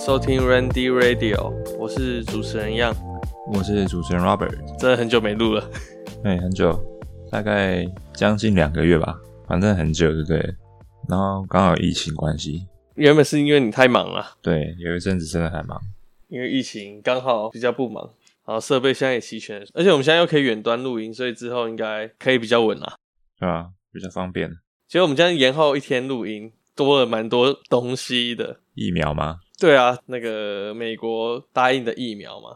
收听 Randy Radio，我是主持人 Yang，我是主持人 Robert，真的很久没录了，对，很久，大概将近两个月吧，反正很久，对不对？然后刚好疫情关系，原本是因为你太忙了，对，有一阵子真的很忙，因为疫情刚好比较不忙，然后设备现在也齐全，而且我们现在又可以远端录音，所以之后应该可以比较稳啦，对啊，比较方便。其实我们将延后一天录音，多了蛮多东西的。疫苗吗？对啊，那个美国答应的疫苗嘛，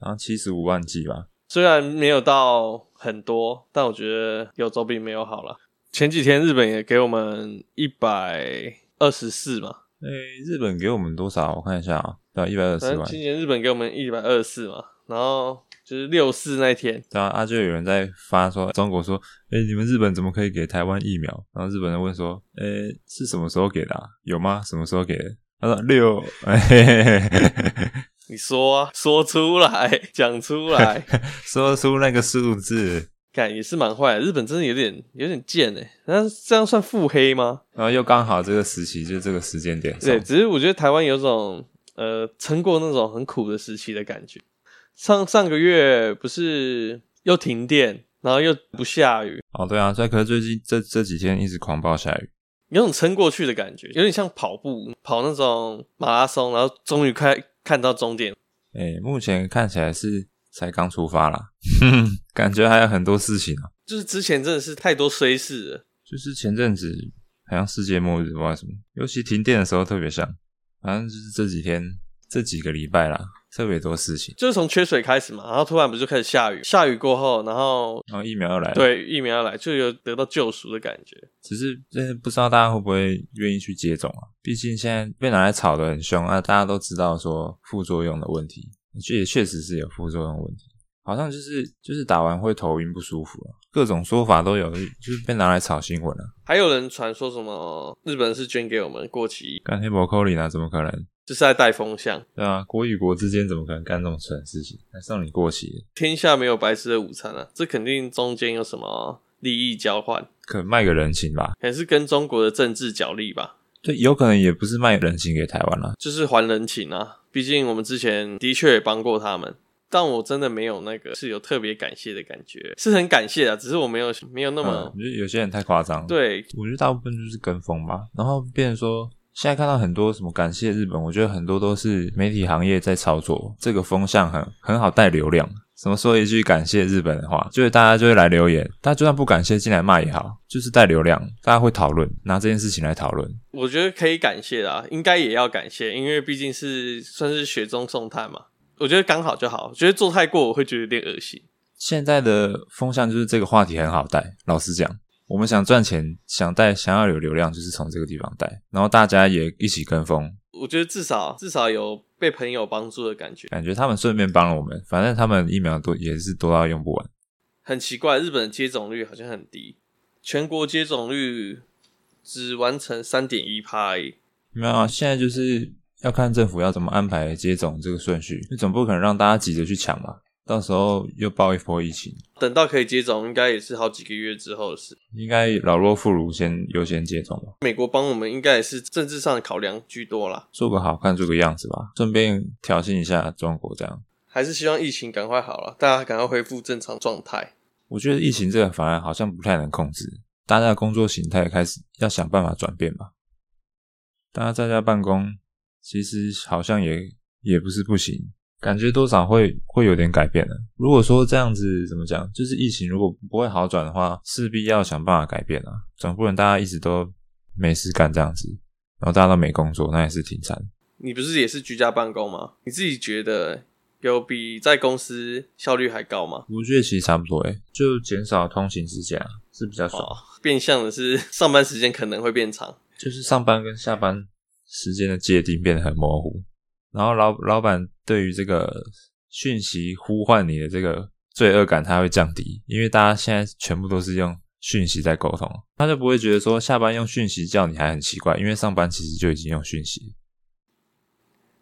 然后七十五万剂吧。虽然没有到很多，但我觉得有总比没有好了。前几天日本也给我们一百二十四嘛。诶、欸，日本给我们多少？我看一下啊，对，一百二十四万。今年日本给我们一百二十四嘛，然后。就是六四那天，对啊，啊就有人在发说，中国说，哎、欸、你们日本怎么可以给台湾疫苗？然后日本人问说，诶、欸、是什么时候给的、啊？有吗？什么时候给的？他说六，你说啊，说出来，讲出来，说出那个数字，感也是蛮坏的。日本真的有点有点贱诶，那这样算腹黑吗？然后又刚好这个时期，就这个时间点，对，只是我觉得台湾有种呃撑过那种很苦的时期的感觉。上上个月不是又停电，然后又不下雨哦，对啊，所以可是最近这这几天一直狂暴下雨，有种撑过去的感觉，有点像跑步跑那种马拉松，然后终于快看到终点。诶，目前看起来是才刚出发啦，感觉还有很多事情啊。就是之前真的是太多衰事了，就是前阵子好像世界末日，不知道什么，尤其停电的时候特别像，反正就是这几天这几个礼拜啦。特别多事情，就是从缺水开始嘛，然后突然不就开始下雨，下雨过后，然后然后疫苗要来了，对，疫苗要来，就有得到救赎的感觉。只是真的不知道大家会不会愿意去接种啊？毕竟现在被拿来炒的很凶啊，大家都知道说副作用的问题，这也确实是有副作用的问题，好像就是就是打完会头晕不舒服啊，各种说法都有，就是被拿来炒新闻啊。还有人传说什么日本是捐给我们过期，干黑不扣里啊？怎么可能？就是在带风向，对啊，国与国之间怎么可能干这种蠢事情？还送你过期？天下没有白吃的午餐啊！这肯定中间有什么利益交换，可能卖个人情吧？还是跟中国的政治角力吧？对，有可能也不是卖人情给台湾啦，就是还人情啊！毕竟我们之前的确也帮过他们，但我真的没有那个是有特别感谢的感觉，是很感谢啊，只是我没有没有那么，我觉得有些人太夸张。对，我觉得大部分就是跟风吧，然后变成说。现在看到很多什么感谢日本，我觉得很多都是媒体行业在操作这个风向很，很很好带流量。什么说一句感谢日本的话，就是大家就会来留言。大家就算不感谢，进来骂也好，就是带流量，大家会讨论，拿这件事情来讨论。我觉得可以感谢啦，应该也要感谢，因为毕竟是算是雪中送炭嘛。我觉得刚好就好，我觉得做太过我会觉得有点恶心。现在的风向就是这个话题很好带，老实讲。我们想赚钱，想带，想要有流量，就是从这个地方带，然后大家也一起跟风。我觉得至少至少有被朋友帮助的感觉，感觉他们顺便帮了我们。反正他们疫苗多也是多到用不完。很奇怪，日本的接种率好像很低，全国接种率只完成三点一趴。没有啊，现在就是要看政府要怎么安排接种这个顺序，你总不可能让大家急着去抢嘛。到时候又爆一波疫情，等到可以接种，应该也是好几个月之后的事。应该老弱妇孺先优先接种吧。美国帮我们，应该也是政治上的考量居多啦。做个好看，做个样子吧，顺便挑衅一下中国，这样。还是希望疫情赶快好了，大家赶快恢复正常状态。我觉得疫情这个反而好像不太能控制，大家的工作形态开始要想办法转变吧。大家在家办公，其实好像也也不是不行。感觉多少会会有点改变的。如果说这样子怎么讲，就是疫情如果不会好转的话，势必要想办法改变啊。总不能大家一直都没事干这样子，然后大家都没工作，那也是挺惨。你不是也是居家办公吗？你自己觉得有比在公司效率还高吗？我觉得其实差不多诶，就减少通勤时间啊，是比较爽。哦，变相的是 上班时间可能会变长，就是上班跟下班时间的界定变得很模糊。然后老老板对于这个讯息呼唤你的这个罪恶感，他会降低，因为大家现在全部都是用讯息在沟通，他就不会觉得说下班用讯息叫你还很奇怪，因为上班其实就已经用讯息。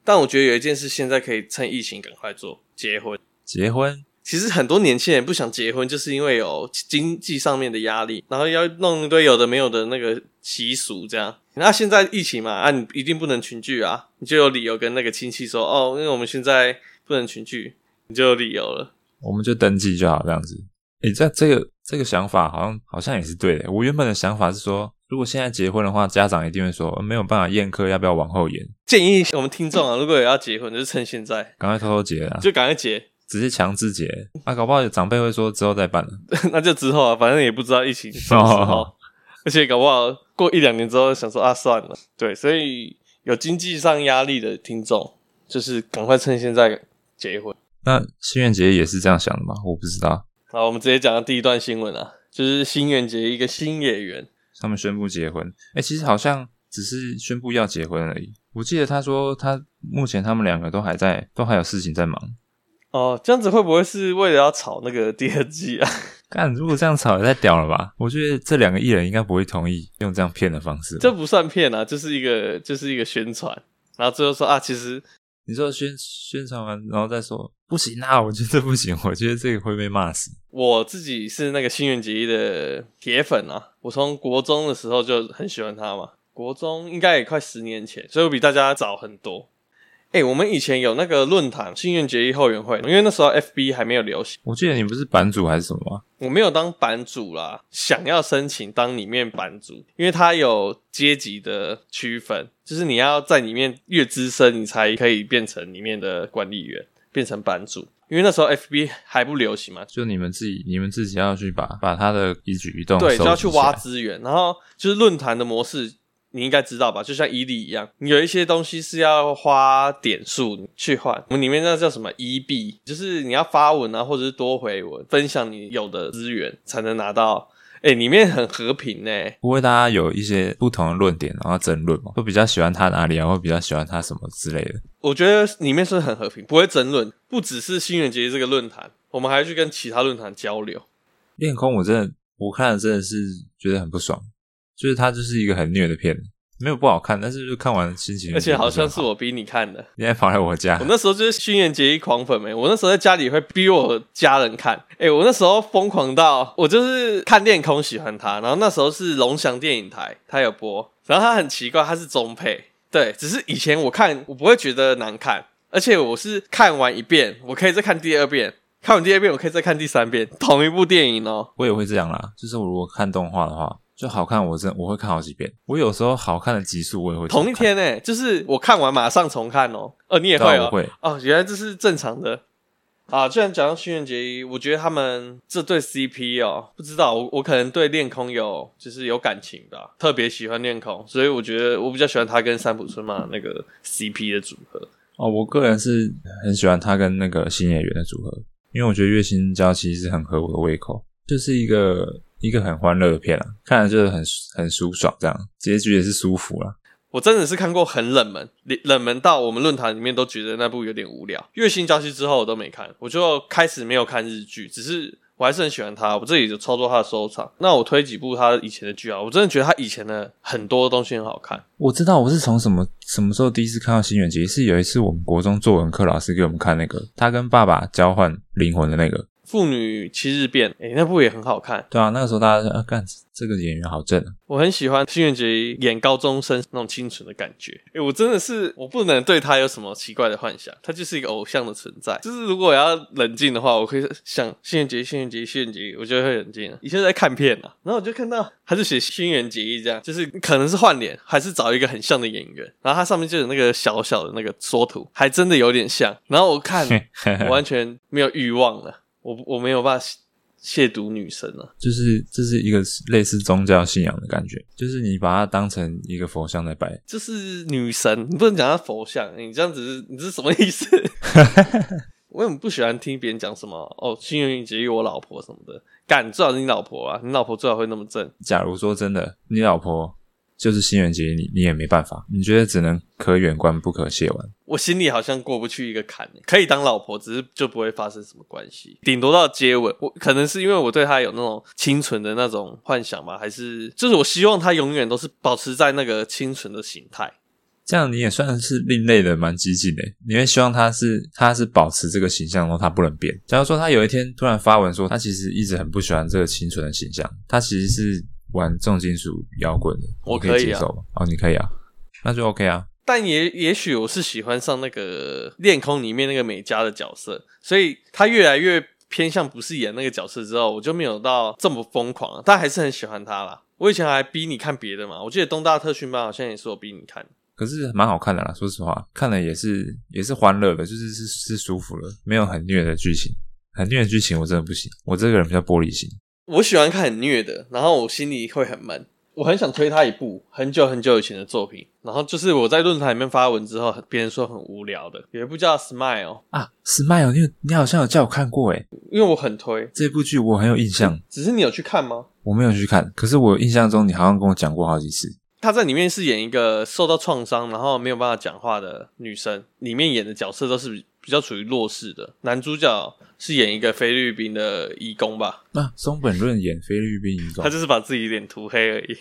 但我觉得有一件事现在可以趁疫情赶快做，结婚。结婚？其实很多年轻人不想结婚，就是因为有经济上面的压力，然后要弄一堆有的没有的那个习俗这样。那现在疫情嘛，啊，你一定不能群聚啊。你就有理由跟那个亲戚说，哦，因为我们现在不能群聚，你就有理由了。我们就登记就好，这样子。诶，这这个这个想法好像好像也是对的。我原本的想法是说，如果现在结婚的话，家长一定会说没有办法宴客，要不要往后延？建议我们听众啊，如果有要结婚，就是趁现在，赶快偷偷结啊，就赶快结。直接强制结啊，搞不好有长辈会说之后再办了，那就之后啊，反正也不知道疫情什么时候，而且搞不好过一两年之后想说啊算了，对，所以有经济上压力的听众，就是赶快趁现在结婚。那新垣结衣也是这样想的吗？我不知道。好，我们直接讲到第一段新闻啊，就是新垣结衣一个新演员，他们宣布结婚，哎、欸，其实好像只是宣布要结婚而已。我记得他说他目前他们两个都还在，都还有事情在忙。哦，这样子会不会是为了要炒那个第二季啊？干，如果这样炒也太屌了吧！我觉得这两个艺人应该不会同意用这样骗的方式。这不算骗啊，就是一个就是一个宣传，然后最后说啊，其实你说宣宣传完，然后再说不行啊，我觉得这不行，我觉得这个会被骂死。我自己是那个新垣结衣的铁粉啊，我从国中的时候就很喜欢他嘛，国中应该也快十年前，所以我比大家早很多。哎、欸，我们以前有那个论坛心愿结义后援会，因为那时候 FB 还没有流行。我记得你不是版主还是什么吗？我没有当版主啦，想要申请当里面版主，因为它有阶级的区分，就是你要在里面越资深，你才可以变成里面的管理员，变成版主。因为那时候 FB 还不流行嘛，就你们自己，你们自己要去把把他的一举一动对，就要去挖资源，然后就是论坛的模式。你应该知道吧？就像伊利一样，你有一些东西是要花点数去换。我们里面那叫什么伊币就是你要发文啊，或者是多回文，分享你有的资源，才能拿到。哎、欸，里面很和平呢，不会大家有一些不同的论点，然后争论嘛？会比较喜欢他哪里啊？会比较喜欢他什么之类的？我觉得里面是很和平，不会争论。不只是新垣结衣这个论坛，我们还去跟其他论坛交流。恋空，我真的我看了真的是觉得很不爽。就是它就是一个很虐的片，没有不好看，但是就看完心情。而且好像是我逼你看的，你还跑来我家。我那时候就是新垣结衣狂粉没，我那时候在家里会逼我家人看。哎、欸，我那时候疯狂到我就是看恋空喜欢他，然后那时候是龙翔电影台他有播，然后他很奇怪，他是中配，对，只是以前我看我不会觉得难看，而且我是看完一遍，我可以再看第二遍，看完第二遍我可以再看第三遍，同一部电影哦。我也会这样啦，就是我如果看动画的话。就好看，我真我会看好几遍。我有时候好看的集数，我也会同一天诶、欸，就是我看完马上重看哦、喔。哦，你也会哦、哦，原来这是正常的啊。既然讲到新垣结衣，我觉得他们这对 CP 哦、喔，不知道我我可能对恋空有就是有感情吧，特别喜欢恋空，所以我觉得我比较喜欢他跟三浦春马那个 CP 的组合。哦，我个人是很喜欢他跟那个新演员的组合，因为我觉得月薪娇其实很合我的胃口，就是一个。一个很欢乐的片啊，看了就是很很舒爽，这样结局也是舒服了。我真的是看过很冷门，冷门到我们论坛里面都觉得那部有点无聊。月薪娇妻之后我都没看，我就开始没有看日剧，只是我还是很喜欢他，我这里就操作他的收藏。那我推几部他以前的剧啊，我真的觉得他以前的很多东西很好看。我知道我是从什么什么时候第一次看到新垣结衣，是有一次我们国中作文课老师给我们看那个他跟爸爸交换灵魂的那个。父女七日变，诶、欸、那部也很好看。对啊，那个时候大家说，干、啊、这个演员好正啊。我很喜欢新垣结衣演高中生那种清纯的感觉。诶、欸、我真的是，我不能对他有什么奇怪的幻想，他就是一个偶像的存在。就是如果我要冷静的话，我可以想新垣结衣，新垣结衣，新垣结衣，我就会冷静了。以前在看片啊，然后我就看到他就写新垣结衣这样，就是可能是换脸，还是找一个很像的演员。然后他上面就有那个小小的那个缩图，还真的有点像。然后我看，我完全没有欲望了。我我没有办法亵渎女神啊，就是这是一个类似宗教信仰的感觉，就是你把它当成一个佛像在拜，这是女神，你不能讲她佛像，你这样子是你这是什么意思？我也不喜欢听别人讲什么哦，新垣结衣我老婆什么的，敢最好是你老婆啊，你老婆最好会那么正。假如说真的，你老婆。就是新垣结衣，你你也没办法，你觉得只能可远观不可亵玩。我心里好像过不去一个坎，可以当老婆，只是就不会发生什么关系，顶多到接吻。我可能是因为我对她有那种清纯的那种幻想吧，还是就是我希望她永远都是保持在那个清纯的形态。这样你也算是另类的，蛮激进的。你会希望她是她是保持这个形象，然后她不能变。假如说她有一天突然发文说，她其实一直很不喜欢这个清纯的形象，她其实是。玩重金属摇滚的，我可以接受吗？哦，你可以啊，那就 OK 啊。但也也许我是喜欢上那个恋空里面那个美嘉的角色，所以他越来越偏向不是演那个角色之后，我就没有到这么疯狂，但还是很喜欢他啦。我以前还逼你看别的嘛，我记得东大特训班好像也是我逼你看，可是蛮好看的啦。说实话，看了也是也是欢乐的，就是是是舒服了，没有很虐的剧情，很虐的剧情我真的不行，我这个人比较玻璃心。我喜欢看很虐的，然后我心里会很闷。我很想推他一部很久很久以前的作品，然后就是我在论坛里面发文之后，别人说很无聊的，有一部叫《Smile》啊，《Smile》，你你好像有叫我看过诶，因为我很推这部剧，我很有印象。只是你有去看吗？我没有去看，可是我印象中你好像跟我讲过好几次。他在里面是演一个受到创伤，然后没有办法讲话的女生，里面演的角色都是。比较处于弱势的男主角是演一个菲律宾的义工吧？那、啊、松本润演菲律宾义工，他就是把自己脸涂黑而已，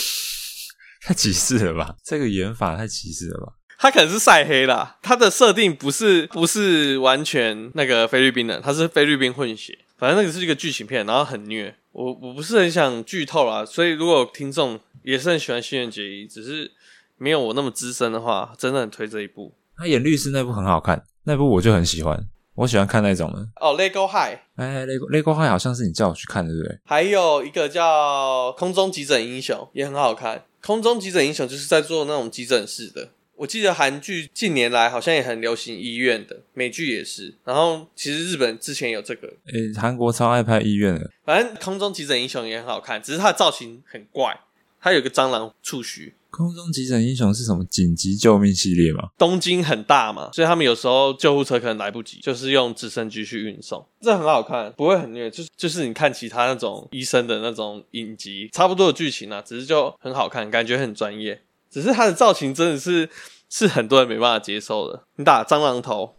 太歧视了吧？这个演法太歧视了吧？他可能是晒黑啦，他的设定不是不是完全那个菲律宾人，他是菲律宾混血，反正那个是一个剧情片，然后很虐。我我不是很想剧透啦，所以如果听众也是很喜欢《新垣结衣》，只是没有我那么资深的话，真的很推这一部。他演律师那部很好看。那部我就很喜欢，我喜欢看那种的。哦，Lego High，哎，Lego Lego High 好像是你叫我去看的，对不对？还有一个叫《空中急诊英雄》，也很好看。《空中急诊英雄》就是在做那种急诊室的。我记得韩剧近年来好像也很流行医院的，美剧也是。然后其实日本之前有这个，诶，韩国超爱拍医院的。反正《空中急诊英雄》也很好看，只是它的造型很怪，它有个蟑螂触须。空中急诊英雄是什么紧急救命系列吗？东京很大嘛，所以他们有时候救护车可能来不及，就是用直升机去运送。这很好看，不会很虐，就是就是你看其他那种医生的那种影集，差不多的剧情啊，只是就很好看，感觉很专业。只是它的造型真的是是很多人没办法接受的。你打蟑螂头，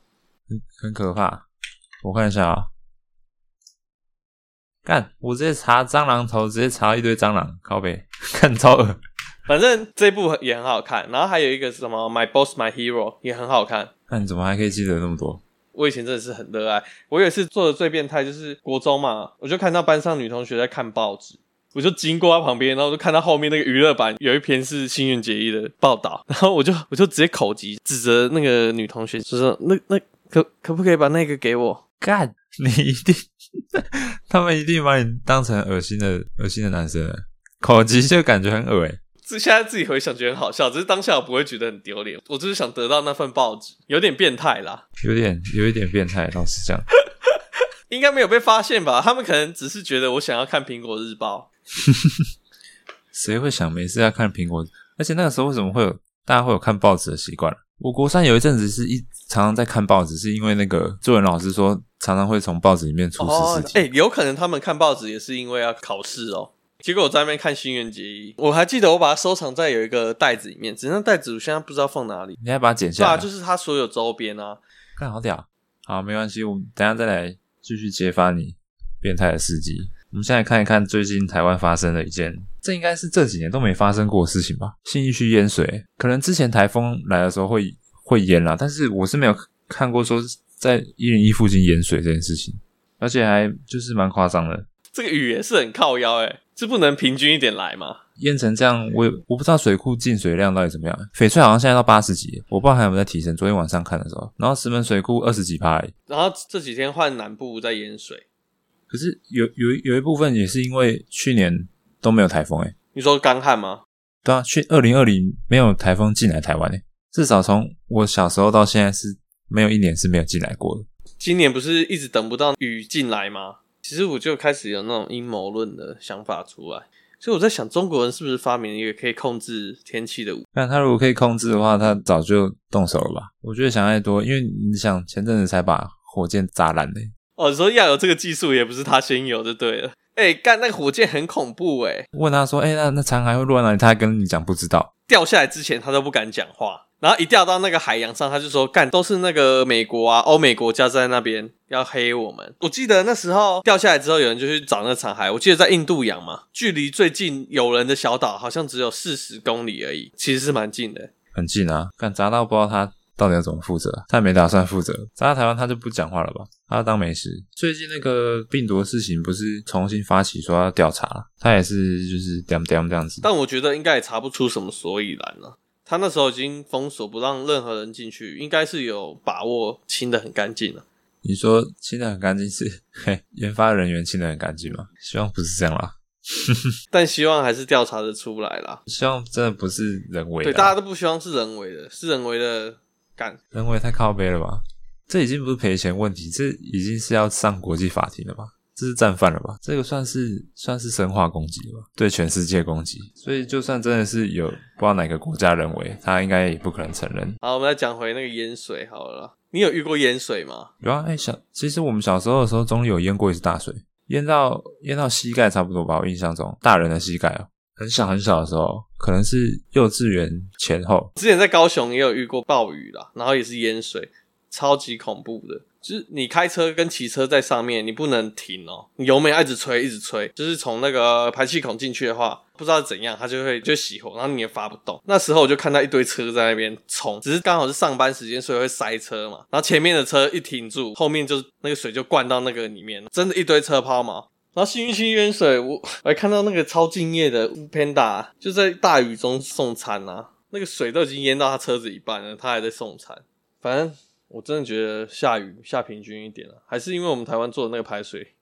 很很可怕。我看一下啊、喔，干，我直接查蟑螂头，直接查一堆蟑螂，靠北，看超恶。反正这部也很好看，然后还有一个是什么《My Boss My Hero》也很好看。那你怎么还可以记得那么多？我以前真的是很热爱。我有一次做的最变态就是国中嘛，我就看到班上女同学在看报纸，我就经过她旁边，然后就看到后面那个娱乐版有一篇是新垣结衣的报道，然后我就我就直接口急指责那个女同学，就说那那可可不可以把那个给我？干，你一定，他们一定把你当成恶心的恶心的男生，口急就感觉很恶心。现在自己回想觉得很好笑，只是当下我不会觉得很丢脸。我就是想得到那份报纸，有点变态啦，有点有一点变态，老实讲，应该没有被发现吧？他们可能只是觉得我想要看苹果日报。谁会想没事要看苹果？而且那个时候为什么会有大家会有看报纸的习惯？我国三有一阵子是一常常在看报纸，是因为那个作文老师说常常会从报纸里面出事情。哎、哦欸，有可能他们看报纸也是因为要考试哦。结果我在那边看《新垣结衣》，我还记得我把它收藏在有一个袋子里面，只是那袋子我现在不知道放哪里。你还把它剪下来？对啊，就是它所有周边啊。看好屌，好，没关系，我们等一下再来继续揭发你变态的事迹。我们现在看一看最近台湾发生的一件，这应该是这几年都没发生过的事情吧？信义区淹水，可能之前台风来的时候会会淹啦，但是我是没有看过说在一零一附近淹水这件事情，而且还就是蛮夸张的。这个雨也是很靠腰诶，这不能平均一点来吗？淹成这样，我我不知道水库进水量到底怎么样。翡翠好像现在到八十几，我不知道还有没有在提升。昨天晚上看的时候，然后石门水库二十几趴。然后这几天换南部在淹水，可是有有有一部分也是因为去年都没有台风诶。你说干旱吗？对啊，去二零二零没有台风进来台湾诶，至少从我小时候到现在是没有一年是没有进来过的。今年不是一直等不到雨进来吗？其实我就开始有那种阴谋论的想法出来，所以我在想，中国人是不是发明了一个可以控制天气的武器？那他如果可以控制的话，他早就动手了吧？我觉得想太多，因为你想前阵子才把火箭炸烂的。哦，你说要有这个技术，也不是他先有就对了。哎，干那个火箭很恐怖哎！问他说，哎，那那残骸会落在哪里？他还跟你讲不知道。掉下来之前，他都不敢讲话。然后一掉到那个海洋上，他就说：“干，都是那个美国啊，欧美国家在那边要黑我们。”我记得那时候掉下来之后，有人就去找那个残骸。我记得在印度洋嘛，距离最近有人的小岛好像只有四十公里而已，其实是蛮近的，很近啊。干砸到不知道他到底要怎么负责，他也没打算负责。砸到台湾他就不讲话了吧？他要当没事。最近那个病毒的事情不是重新发起说要调查，他也是就是这样这样子。但我觉得应该也查不出什么所以然了。他那时候已经封锁，不让任何人进去，应该是有把握清的很干净了。你说清的很干净是嘿研发人员清的很干净吗？希望不是这样啦。但希望还是调查的出来啦。希望真的不是人为的。对，大家都不希望是人为的，是人为的干。人为太靠背了吧？这已经不是赔钱问题，这已经是要上国际法庭了吧？这是战犯了吧？这个算是算是生化攻击了吧？对全世界攻击。所以就算真的是有不知道哪个国家人为，他应该也不可能承认。好，我们来讲回那个淹水好了。你有遇过淹水吗？有啊，哎、欸，小其实我们小时候的时候，总有淹过一次大水。淹到淹到膝盖差不多吧，我印象中大人的膝盖哦，很小很小的时候，可能是幼稚园前后。之前在高雄也有遇过暴雨啦，然后也是淹水，超级恐怖的。就是你开车跟骑车在上面，你不能停哦，油门要一直吹，一直吹。就是从那个排气孔进去的话，不知道怎样，它就会就熄火，然后你也发不动。那时候我就看到一堆车在那边冲，只是刚好是上班时间，所以会塞车嘛。然后前面的车一停住，后面就是那个水就灌到那个里面，真的一堆车抛锚。然后幸运星淹水，我我还看到那个超敬业的 Panda 就在大雨中送餐啊，那个水都已经淹到他车子一半了，他还在送餐，反正。我真的觉得下雨下平均一点了，还是因为我们台湾做的那个排水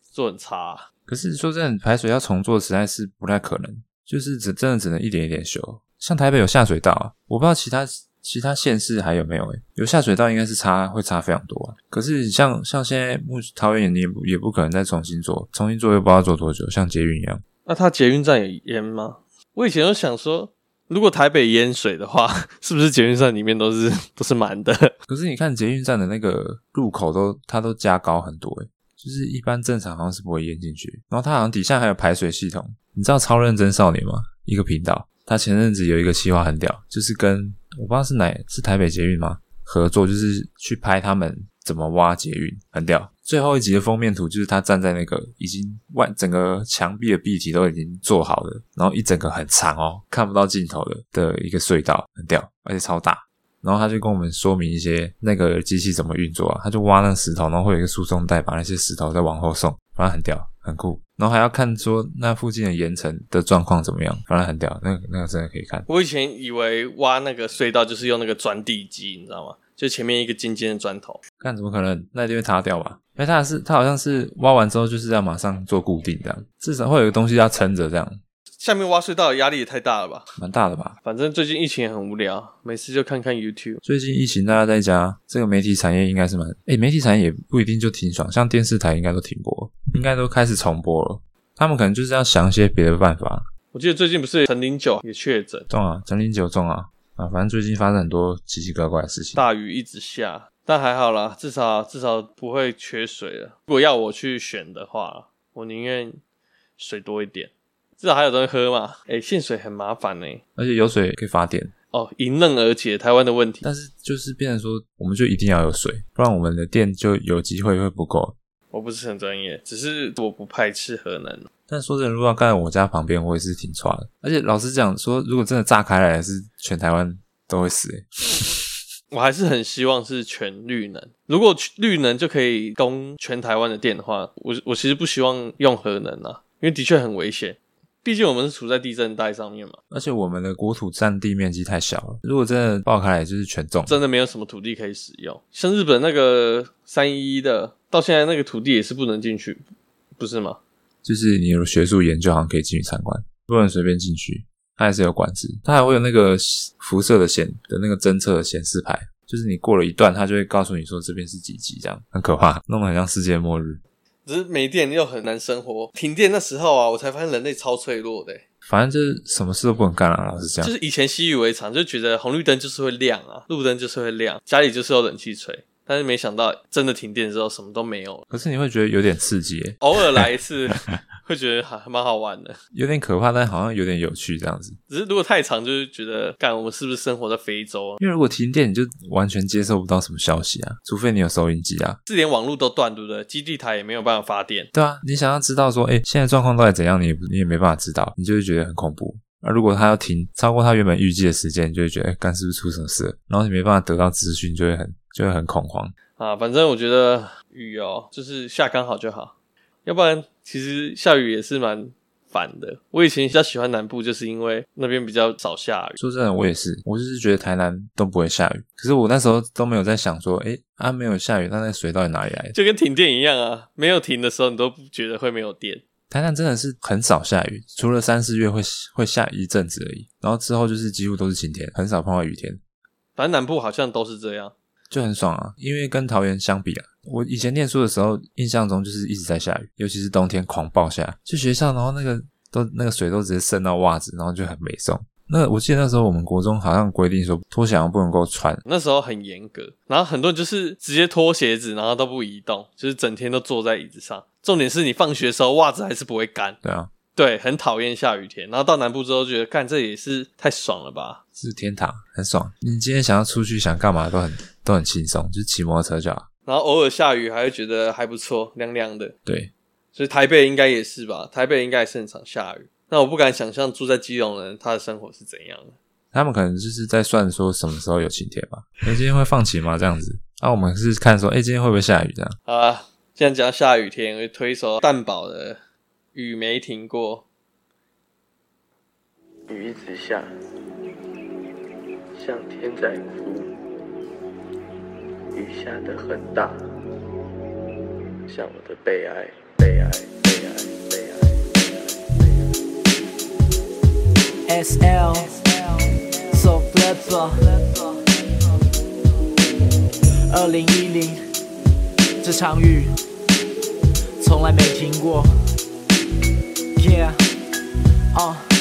做很差。可是说真的，排水要重做实在是不太可能，就是只真的只能一点一点修。像台北有下水道啊，我不知道其他其他县市还有没有诶、欸、有下水道应该是差会差非常多啊。可是像像现在目桃园你也不也不可能再重新做，重新做又不知道做多久，像捷运一样。那它捷运站也淹吗？我以前都想说。如果台北淹水的话，是不是捷运站里面都是都是满的？可是你看捷运站的那个入口都它都加高很多诶，就是一般正常好像是不会淹进去。然后它好像底下还有排水系统。你知道超认真少年吗？一个频道，他前阵子有一个企划很屌，就是跟我不知道是哪是台北捷运吗？合作就是去拍他们怎么挖捷运，很屌。最后一集的封面图就是他站在那个已经外整个墙壁的壁体都已经做好了，然后一整个很长哦，看不到尽头的的一个隧道，很屌，而且超大。然后他就跟我们说明一些那个机器怎么运作啊，他就挖那石头，然后会有一个输送带把那些石头再往后送，反正很屌，很酷。然后还要看说那附近的岩层的状况怎么样，反正很屌，那个那个真的可以看。我以前以为挖那个隧道就是用那个钻地机，你知道吗？就前面一个尖尖的砖头，看怎么可能？那一定会塌掉吧？因为它是它好像是挖完之后就是要马上做固定这样，至少会有一个东西要撑着这样。下面挖隧道的压力也太大了吧？蛮大的吧？反正最近疫情也很无聊，每次就看看 YouTube。最近疫情大家在家，这个媒体产业应该是蛮……诶，媒体产业也不一定就挺爽，像电视台应该都停播，应该都开始重播了。他们可能就是要想一些别的办法。我记得最近不是陈零九也确诊，中啊，陈零九中啊。啊，反正最近发生很多奇奇怪怪的事情。大雨一直下，但还好啦，至少至少不会缺水了。如果要我去选的话，我宁愿水多一点，至少还有东西喝嘛。哎、欸、限水很麻烦呢、欸，而且有水可以发电哦，迎刃而解台湾的问题。但是就是变成说，我们就一定要有水，不然我们的电就有机会会不够。我不是很专业，只是我不排斥核能。但说真的，如果要盖在我家旁边，我也是挺差的。而且老实讲，说如果真的炸开来，是全台湾都会死。我还是很希望是全绿能。如果绿能就可以供全台湾的电的话，我我其实不希望用核能啊，因为的确很危险。毕竟我们是处在地震带上面嘛，而且我们的国土占地面积太小了。如果真的爆开来，就是全中，真的没有什么土地可以使用。像日本那个三一一的，到现在那个土地也是不能进去，不是吗？就是你有学术研究，好像可以进去参观，不能随便进去，它还是有管制。它还会有那个辐射的显的那个侦测的显示牌，就是你过了一段，它就会告诉你说这边是几级，这样很可怕，弄得很像世界末日。只是没电又很难生活，停电那时候啊，我才发现人类超脆弱的。反正就是什么事都不能干啊，老实讲。就是以前习以为常，就觉得红绿灯就是会亮啊，路灯就是会亮，家里就是有冷气吹。但是没想到真的停电之后什么都没有了。可是你会觉得有点刺激，偶尔来一次 会觉得还蛮好玩的，有点可怕，但好像有点有趣这样子。只是如果太长，就是觉得干我们是不是生活在非洲啊？因为如果停电，你就完全接收不到什么消息啊，除非你有收音机啊。是连网络都断，对不对？基地台也没有办法发电。对啊，你想要知道说，哎，现在状况到底怎样？你也你也没办法知道，你就会觉得很恐怖。那如果他要停超过他原本预计的时间，你就会觉得，哎，干是不是出什么事了？然后你没办法得到资讯，就会很就会很恐慌。啊，反正我觉得雨哦，就是下刚好就好，要不然其实下雨也是蛮烦的。我以前比较喜欢南部，就是因为那边比较少下雨。说真的，我也是，我就是觉得台南都不会下雨。可是我那时候都没有在想说，诶啊，没有下雨，那那水到底哪里来的？就跟停电一样啊，没有停的时候，你都不觉得会没有电。台南真的是很少下雨，除了三四月会会下一阵子而已，然后之后就是几乎都是晴天，很少碰到雨天。反正南部好像都是这样，就很爽啊。因为跟桃园相比啊，我以前念书的时候，印象中就是一直在下雨，尤其是冬天狂暴下。去学校，然后那个都那个水都直接渗到袜子，然后就很没送。那我记得那时候我们国中好像规定说拖鞋不能够穿，那时候很严格，然后很多人就是直接脱鞋子，然后都不移动，就是整天都坐在椅子上。重点是你放学的时候袜子还是不会干。对啊，对，很讨厌下雨天。然后到南部之后觉得，干这也是太爽了吧？是天堂，很爽。你今天想要出去想干嘛都很都很轻松，就是骑摩托车就好。然后偶尔下雨还会觉得还不错，凉凉的。对，所以台北应该也是吧？台北应该也是很常下雨。那我不敢想象住在基隆的人他的生活是怎样的。他们可能就是在算说什么时候有晴天吧？哎、欸，今天会放晴吗？这样子。那、啊、我们是看说，哎、欸，今天会不会下雨？这样。好啊，既然讲下雨天，我就推一首蛋堡的《雨没停过》。雨一直下，像天在哭。雨下得很大，像我的悲哀，悲哀，悲哀，悲哀。S L So Flipper 二零一零，这场雨从来没停过。Yeah，哦、uh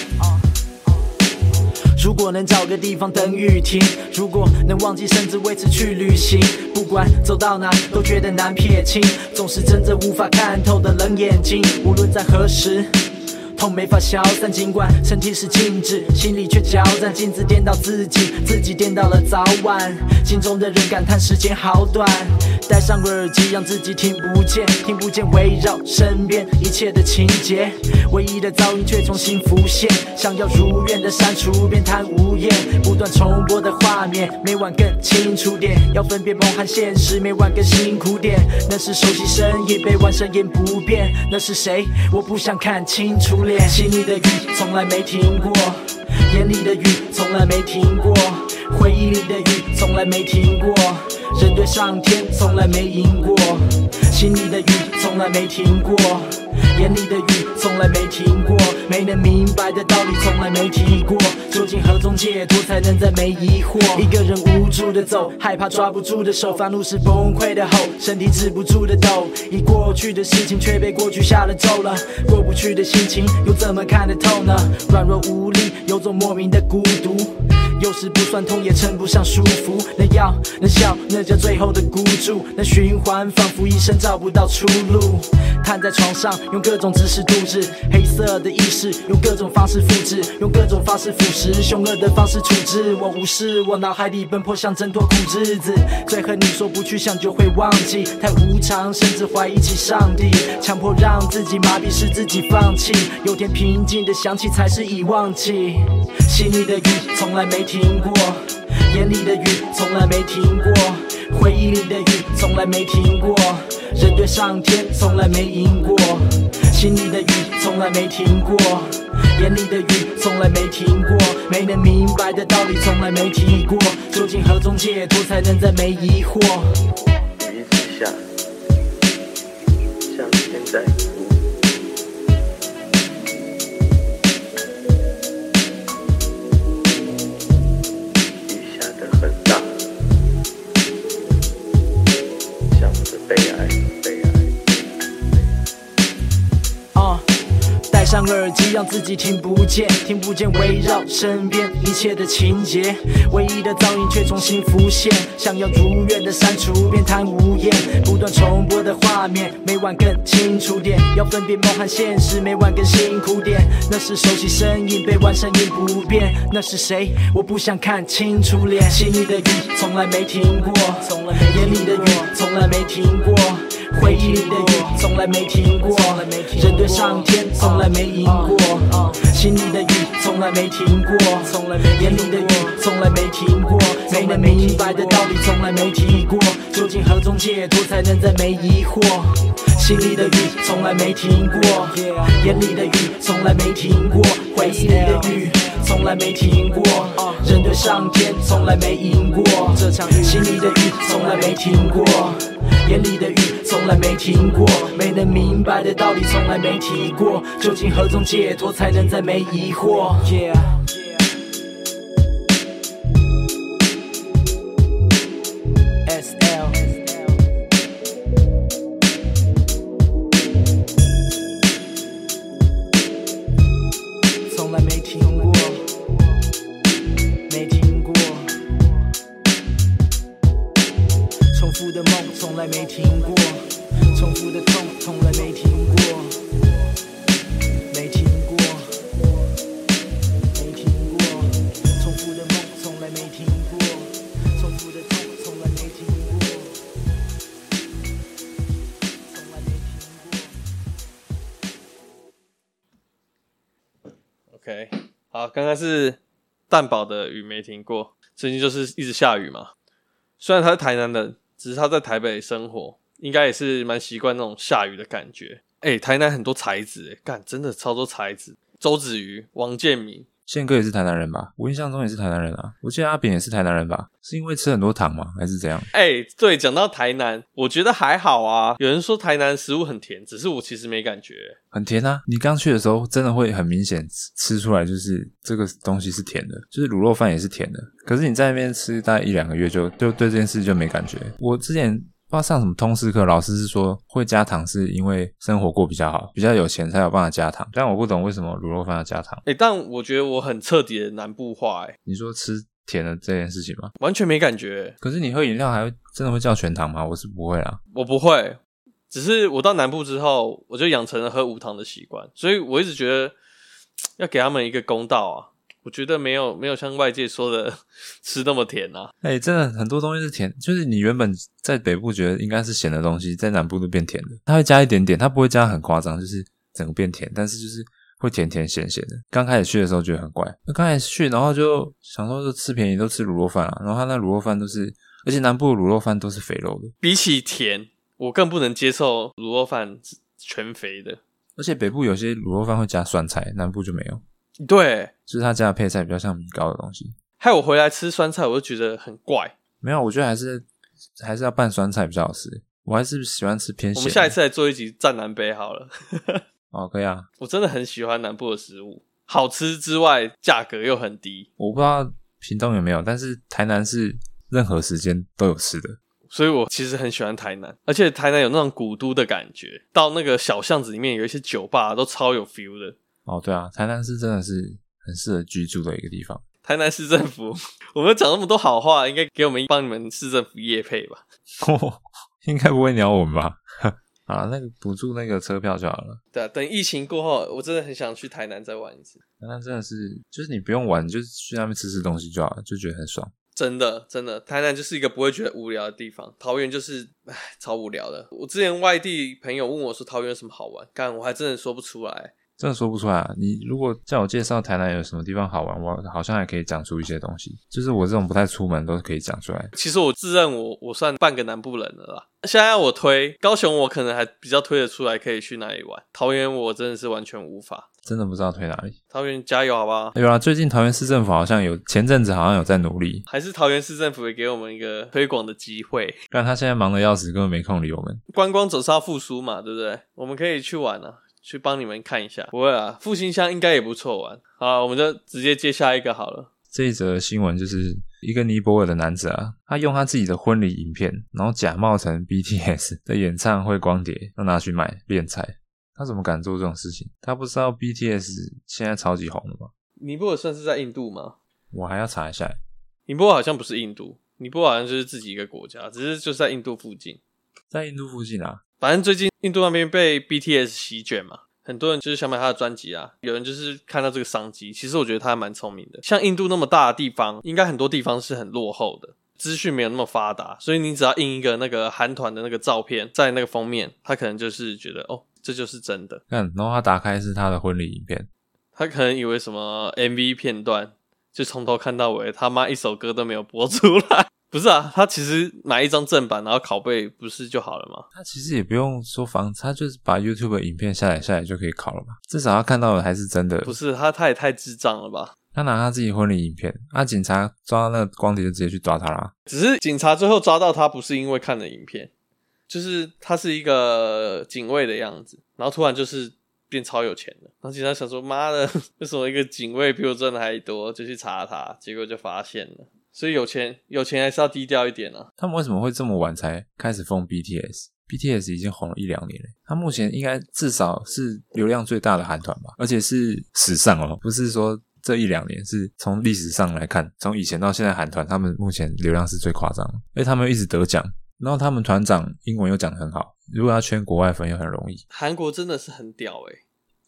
如果能找个地方等雨停，如果能忘记甚至为此去旅行，不管走到哪都觉得难撇清，总是睁着无法看透的冷眼睛，无论在何时。痛没法消散，尽管身体是静止，心里却交战。镜子颠倒自己，自己颠倒了早晚。心中的人感叹时间好短，戴上耳机让自己听不见，听不见围绕身边一切的情节。唯一的噪音却重新浮现，想要如愿的删除，便贪无厌。不断重播的画面，每晚更清楚点。要分辨梦和现实，每晚更辛苦点。那是熟悉声音，被完声音不变。那是谁？我不想看清楚脸。心里的雨从来没停过，眼里的雨从来没停过，回忆里的雨从来没停过，人对上天从来没赢过。心里的雨从来没停过。眼里的雨从来没停过，没能明白的道理从来没提过。究竟何种解脱才能再没疑惑？一个人无助的走，害怕抓不住的手，发怒时崩溃的吼，身体止不住的抖。已过去的事情却被过去下了咒了，过不去的心情又怎么看得透呢？软弱无力，有种莫名的孤独。有时不算痛也称不上舒服，能笑能笑，那叫最后的孤注。那循环，仿佛一生找不到出路。瘫在床上，用各种姿势度日。黑色的意识，用各种方式复制，用各种方式腐蚀，凶恶的方式处置。我无视，我脑海里奔波，想挣脱苦日子。最恨你说不去想就会忘记，太无常，甚至怀疑起上帝。强迫让自己麻痹，使自己放弃。有天平静的想起，才是已忘记。心里的雨从来没停。停过，眼里的雨从来没停过，回忆里的雨从来没停过，人对上天从来没赢过，心里的雨从来没停过，眼里的雨从来没停过，没能明白的道理从来没提过，究竟何种解脱才能再没疑惑？雨一直下，像天在。上耳机让自己听不见，听不见围绕身边一切的情节，唯一的噪音却重新浮现。想要如愿的删除，变贪无厌。不断重播的画面，每晚更清楚点。要分辨梦和现实，每晚更辛苦点。那是熟悉声音，被万声音不变。那是谁？我不想看清楚脸。心里的雨从来没停过，眼里的雨从来没停过。回忆里的雨从来没停过，人对上天从来没赢过，心里的雨从来没停过，眼里的雨从来没停过，没能明白的道理从来没提过，究竟何种解脱才能再没疑惑？心里的雨从来没停过，眼里的雨从来没停过，回忆里的雨从来没停过，人对上天从来没赢过，这场雨心里的雨从来没停过，眼里的雨从来没停过，没能明白的道理从来没提过，究竟何种解脱才能再没疑惑？Yeah. 但是蛋堡的雨没停过，最近就是一直下雨嘛。虽然他是台南人，只是他在台北生活，应该也是蛮习惯那种下雨的感觉。哎、台南很多才子，哎，干真的超多才子，周子瑜、王建民。宪哥也是台南人吧？我印象中也是台南人啊。我记得阿扁也是台南人吧？是因为吃很多糖吗？还是怎样？哎、欸，对，讲到台南，我觉得还好啊。有人说台南食物很甜，只是我其实没感觉。很甜啊！你刚去的时候，真的会很明显吃出来，就是这个东西是甜的，就是卤肉饭也是甜的。可是你在那边吃大概一两个月就，就就对这件事就没感觉。我之前。不知道上什么通识课，老师是说会加糖是因为生活过比较好，比较有钱才有办法加糖。但我不懂为什么卤肉饭要加糖。诶、欸、但我觉得我很彻底的南部化。哎你说吃甜的这件事情吗？完全没感觉。可是你喝饮料还会真的会叫全糖吗？我是不会啦。我不会，只是我到南部之后，我就养成了喝无糖的习惯，所以我一直觉得要给他们一个公道啊。我觉得没有没有像外界说的 吃那么甜啊！哎、欸，真的很多东西是甜，就是你原本在北部觉得应该是咸的东西，在南部都变甜的。它会加一点点，它不会加很夸张，就是整个变甜，但是就是会甜甜咸咸的。刚开始去的时候觉得很怪，那刚开始去，然后就想说就吃便宜，都吃卤肉饭啊。然后他那卤肉饭都是，而且南部的卤肉饭都是肥肉的。比起甜，我更不能接受卤肉饭全肥的。而且北部有些卤肉饭会加酸菜，南部就没有。对，就是他家的配菜比较像米糕的东西。害我回来吃酸菜，我就觉得很怪。没有，我觉得还是还是要拌酸菜比较好吃。我还是喜欢吃偏咸。我们下一次来做一集战南北好了。哦，可以啊。我真的很喜欢南部的食物，好吃之外，价格又很低。我不知道屏东有没有，但是台南是任何时间都有吃的，所以我其实很喜欢台南。而且台南有那种古都的感觉，到那个小巷子里面有一些酒吧，都超有 feel 的。哦，对啊，台南市真的是很适合居住的一个地方。台南市政府，我们讲那么多好话，应该给我们帮你们市政府业配吧？哦，应该不会鸟我们吧？啊，那个补助那个车票就好了。对啊，等疫情过后，我真的很想去台南再玩一次。台南真的是，就是你不用玩，就是去那边吃吃东西就好了，就觉得很爽。真的，真的，台南就是一个不会觉得无聊的地方。桃园就是，唉，超无聊的。我之前外地朋友问我说桃园有什么好玩，干，我还真的说不出来。真的说不出来啊！你如果叫我介绍台南有什么地方好玩，我好像还可以讲出一些东西。就是我这种不太出门，都是可以讲出来。其实我自认我我算半个南部人了啦。现在要我推高雄，我可能还比较推得出来可以去哪里玩。桃园我真的是完全无法，真的不知道推哪里。桃园加油好不好？有啊，最近桃园市政府好像有，前阵子好像有在努力。还是桃园市政府也给我们一个推广的机会。但他现在忙得要死，根本没空理我们。观光总是要复苏嘛，对不对？我们可以去玩啊。去帮你们看一下，不会啊，复兴乡应该也不错玩。好，我们就直接接下一个好了。这一则新闻就是一个尼泊尔的男子啊，他用他自己的婚礼影片，然后假冒成 BTS 的演唱会光碟，要拿去卖敛财。他怎么敢做这种事情？他不知道 BTS 现在超级红了吗？尼泊尔算是在印度吗？我还要查一下。尼泊尔好像不是印度，尼泊尔好像就是自己一个国家，只是就是在印度附近。在印度附近啊。反正最近印度那边被 BTS 席卷嘛，很多人就是想买他的专辑啊。有人就是看到这个商机，其实我觉得他还蛮聪明的。像印度那么大的地方，应该很多地方是很落后的，资讯没有那么发达，所以你只要印一个那个韩团的那个照片在那个封面，他可能就是觉得哦，这就是真的。嗯，然后他打开是他的婚礼影片，他可能以为什么 MV 片段，就从头看到尾，他妈一首歌都没有播出来。不是啊，他其实买一张正版，然后拷贝不是就好了吗？他其实也不用说防，他就是把 YouTube 影片下载下来就可以拷了嘛。至少他看到的还是真的。不是他，他也太智障了吧？他拿他自己婚礼影片，啊，警察抓到那个光碟就直接去抓他啦。只是警察最后抓到他，不是因为看了影片，就是他是一个警卫的样子，然后突然就是。变超有钱了，然后警察想说：“妈的，为什么一个警卫比我赚的还多？”就去查他，结果就发现了。所以有钱有钱还是要低调一点啊。他们为什么会这么晚才开始封 BTS？BTS 已经红了一两年了，他目前应该至少是流量最大的韩团吧，而且是史上哦，不是说这一两年，是从历史上来看，从以前到现在，韩团他们目前流量是最夸张的，因为他们一直得奖，然后他们团长英文又讲得很好，如果要圈国外粉又很容易。韩国真的是很屌诶、欸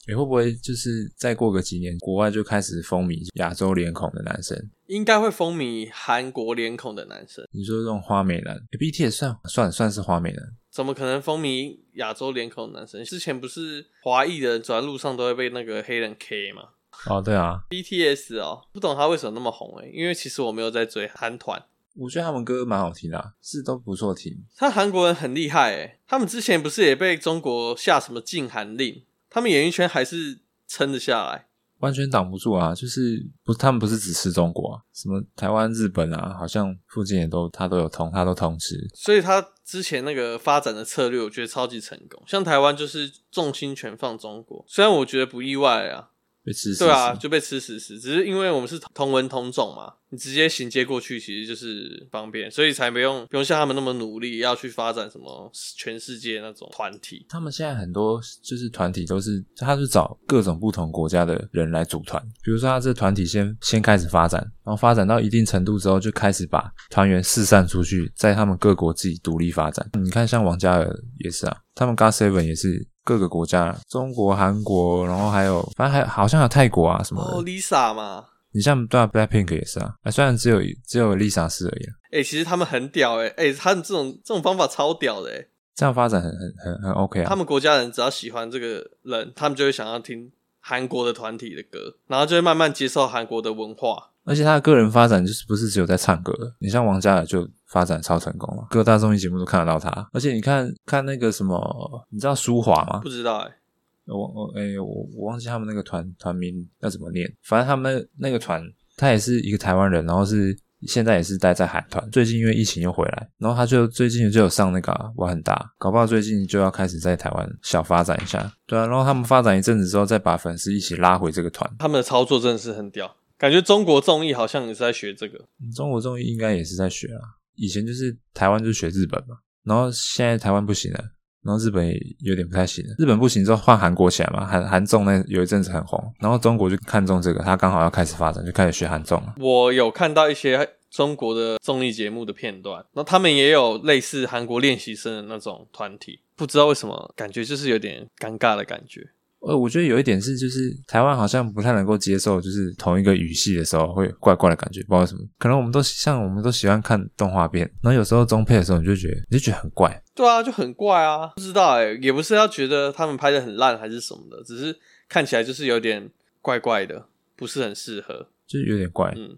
你会不会就是再过个几年，国外就开始风靡亚洲脸孔的男生？应该会风靡韩国脸孔的男生。你说这种花美男，BTS 算算算是花美男？怎么可能风靡亚洲脸孔的男生？之前不是华裔的走在路上都会被那个黑人 K 吗？哦，对啊，BTS 哦，不懂他为什么那么红诶，因为其实我没有在追韩团，我觉得他们歌蛮好听的，是都不错听。他韩国人很厉害诶，他们之前不是也被中国下什么禁韩令？他们演艺圈还是撑得下来，完全挡不住啊！就是不，他们不是只吃中国啊，什么台湾、日本啊，好像附近也都他都有通，他都通吃。所以他之前那个发展的策略，我觉得超级成功。像台湾就是重心全放中国，虽然我觉得不意外啊。被吃死死，对啊，就被吃死死。只是因为我们是同文同种嘛，你直接衔接过去其实就是方便，所以才不用不用像他们那么努力要去发展什么全世界那种团体。他们现在很多就是团体都是，他是找各种不同国家的人来组团。比如说他这团体先先开始发展，然后发展到一定程度之后，就开始把团员四散出去，在他们各国自己独立发展。你看，像王嘉尔也是啊，他们 GOT7 也是。各个国家，中国、韩国，然后还有，反正还好像有泰国啊什么的。哦，Lisa 嘛，你像对啊，Blackpink 也是啊，虽然只有只有 Lisa 是而已。哎、欸，其实他们很屌哎、欸，哎、欸，他们这种这种方法超屌的哎、欸，这样发展很很很很 OK 啊。他们国家人只要喜欢这个人，他们就会想要听韩国的团体的歌，然后就会慢慢接受韩国的文化。而且他的个人发展就是不是只有在唱歌，你像王嘉尔就。发展超成功了，各大综艺节目都看得到他。而且你看看那个什么，你知道舒华吗？不知道哎、欸，我我哎、欸、我我忘记他们那个团团名要怎么念。反正他们那那个团，他也是一个台湾人，然后是现在也是待在韩团。最近因为疫情又回来，然后他就最近就有上那个我很大，搞不好最近就要开始在台湾小发展一下。对啊，然后他们发展一阵子之后，再把粉丝一起拉回这个团。他们的操作真的是很屌，感觉中国综艺好像也是在学这个。中国综艺应该也是在学啊。以前就是台湾就学日本嘛，然后现在台湾不行了，然后日本也有点不太行了。日本不行之后换韩国起来嘛，韩韩综那有一阵子很红，然后中国就看中这个，他刚好要开始发展，就开始学韩综了。我有看到一些中国的综艺节目的片段，那他们也有类似韩国练习生的那种团体，不知道为什么感觉就是有点尴尬的感觉。呃，我觉得有一点是，就是台湾好像不太能够接受，就是同一个语系的时候会怪怪的感觉，不知道为什么。可能我们都像我们都喜欢看动画片，然后有时候中配的时候，你就觉得你就觉得很怪。对啊，就很怪啊，不知道诶，也不是要觉得他们拍的很烂还是什么的，只是看起来就是有点怪怪的，不是很适合，就是有点怪。嗯，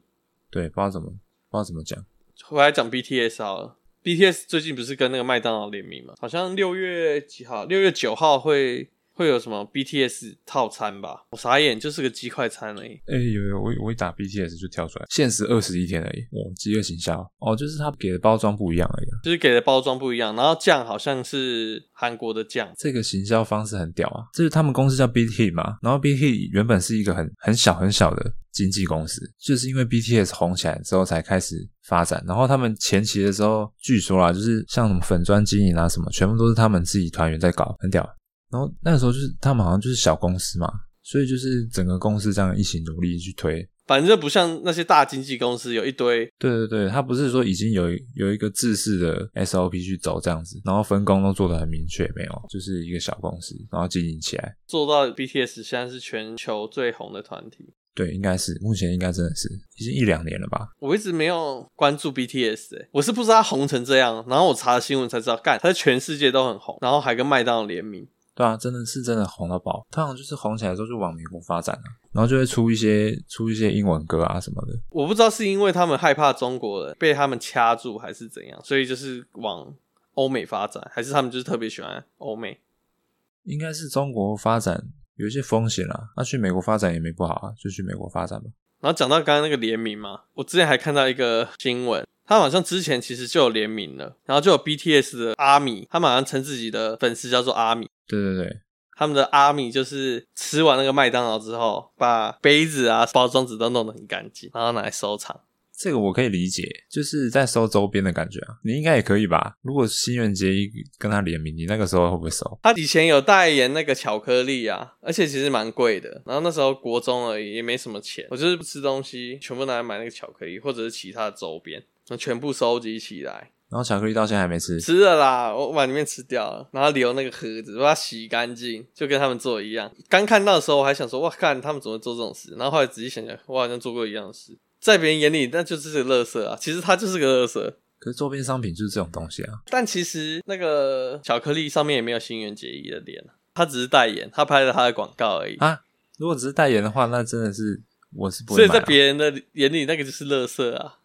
对，不知道怎么不知道怎么讲。回来讲 BTS 好了，BTS 最近不是跟那个麦当劳联名嘛？好像六月几号？六月九号会。会有什么 BTS 套餐吧？我傻眼，就是个鸡块餐而已。哎、欸，有有，我我一打 BTS 就跳出来，限时二十一天而已。哦，饥饿行销哦，就是他给的包装不一样而已。就是给的包装不一样，然后酱好像是韩国的酱。这个行销方式很屌啊！这是他们公司叫 Hit 嘛，然后 Hit 原本是一个很很小很小的经纪公司，就是因为 BTS 红起来之后才开始发展。然后他们前期的时候，据说啦，就是像什么粉专经营啊什么，全部都是他们自己团员在搞，很屌。然后那个时候就是他们好像就是小公司嘛，所以就是整个公司这样一起努力去推。反正不像那些大经纪公司有一堆。对对对，他不是说已经有有一个制式的 SOP 去走这样子，然后分工都做得很明确，没有，就是一个小公司，然后经营起来，做到 BTS 现在是全球最红的团体。对，应该是目前应该真的是已经一两年了吧。我一直没有关注 BTS，欸，我是不知道他红成这样，然后我查了新闻才知道，干，他在全世界都很红，然后还跟麦当劳联名。对啊，真的是真的红到爆。他好像就是红起来之后就往美国发展了，然然后就会出一些出一些英文歌啊什么的。我不知道是因为他们害怕中国人被他们掐住，还是怎样，所以就是往欧美发展，还是他们就是特别喜欢欧美？应该是中国发展有一些风险啦，那去美国发展也没不好啊，就去美国发展吧。然后讲到刚刚那个联名嘛，我之前还看到一个新闻，他好像之前其实就有联名了，然后就有 BTS 的阿米，他们好像称自己的粉丝叫做阿米。对对对。他们的阿米就是吃完那个麦当劳之后，把杯子啊、包装纸都弄得很干净，然后拿来收藏。这个我可以理解，就是在收周边的感觉啊。你应该也可以吧？如果新元节一跟他联名，你那个时候会不会收？他以前有代言那个巧克力啊，而且其实蛮贵的。然后那时候国中而已，也没什么钱。我就是不吃东西，全部拿来买那个巧克力，或者是其他的周边，那全部收集起来。然后巧克力到现在还没吃，吃了啦，我把里面吃掉了，然后留那个盒子，把它洗干净，就跟他们做一样。刚看到的时候，我还想说，哇，看他们怎么做这种事。然后后来仔细想想，我好像做过一样的事，在别人眼里那就是个垃圾啊。其实它就是个垃圾。可是周边商品就是这种东西啊。但其实那个巧克力上面也没有新垣结衣的脸，他只是代言，他拍了他的广告而已啊。如果只是代言的话，那真的是我是不会买。所以在别人的眼里，那个就是垃圾啊。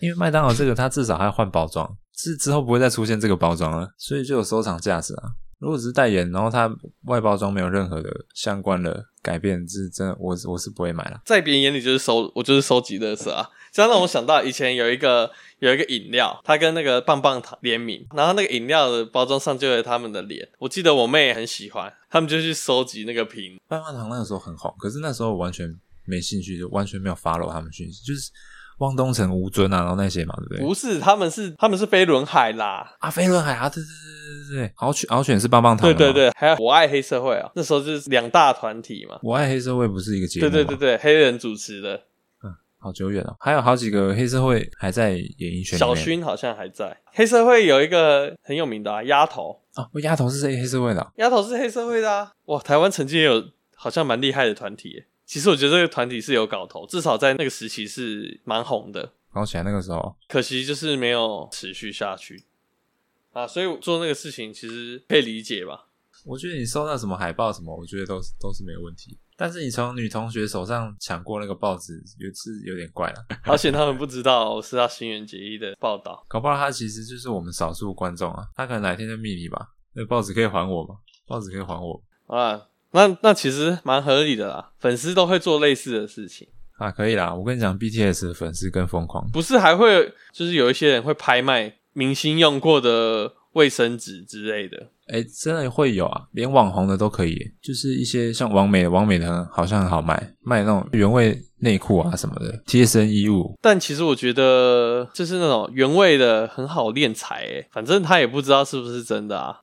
因为麦当劳这个，它至少还要换包装，是之后不会再出现这个包装了，所以就有收藏价值啊。如果只是代言，然后它外包装没有任何的相关的改变，是真的，我我是不会买了。在别人眼里就是收，我就是收集乐色啊。这样让我想到以前有一个有一个饮料，它跟那个棒棒糖联名，然后那个饮料的包装上就有他们的脸。我记得我妹也很喜欢，他们就去收集那个瓶。棒棒糖那个时候很红，可是那时候我完全没兴趣，就完全没有 follow 他们讯息，就是。汪东城、吴尊啊，然后那些嘛，对不对？不是，他们是他们是飞轮海啦，啊，飞轮海啊，对对对对对对，敖犬敖犬是棒棒糖，对对对，还有我爱黑社会啊，那时候就是两大团体嘛。我爱黑社会不是一个节目，对对对对，黑人主持的，嗯，好久远哦。还有好几个黑社会还在演艺圈，小薰好像还在。黑社会有一个很有名的啊，丫头啊，丫头是谁？黑社会的啊？丫头是黑社会的啊，哇，台湾曾经也有好像蛮厉害的团体耶。其实我觉得这个团体是有搞头，至少在那个时期是蛮红的。搞起来那个时候，可惜就是没有持续下去啊，所以做那个事情其实可以理解吧。我觉得你收到什么海报什么，我觉得都是都是没有问题。但是你从女同学手上抢过那个报纸，也是有点怪了。而且他们不知道我是他新垣结衣的报道，搞不好他其实就是我们少数观众啊。他可能哪天就密你吧，那个报纸可以还我吗？报纸可以还我啊？那那其实蛮合理的啦，粉丝都会做类似的事情。啊，可以啦！我跟你讲，BTS 的粉丝更疯狂，不是还会就是有一些人会拍卖明星用过的卫生纸之类的。哎、欸，真的会有啊，连网红的都可以，就是一些像王美的，网美的好像很好卖，卖那种原味内裤啊什么的贴身衣物。但其实我觉得就是那种原味的很好敛财，哎，反正他也不知道是不是真的啊。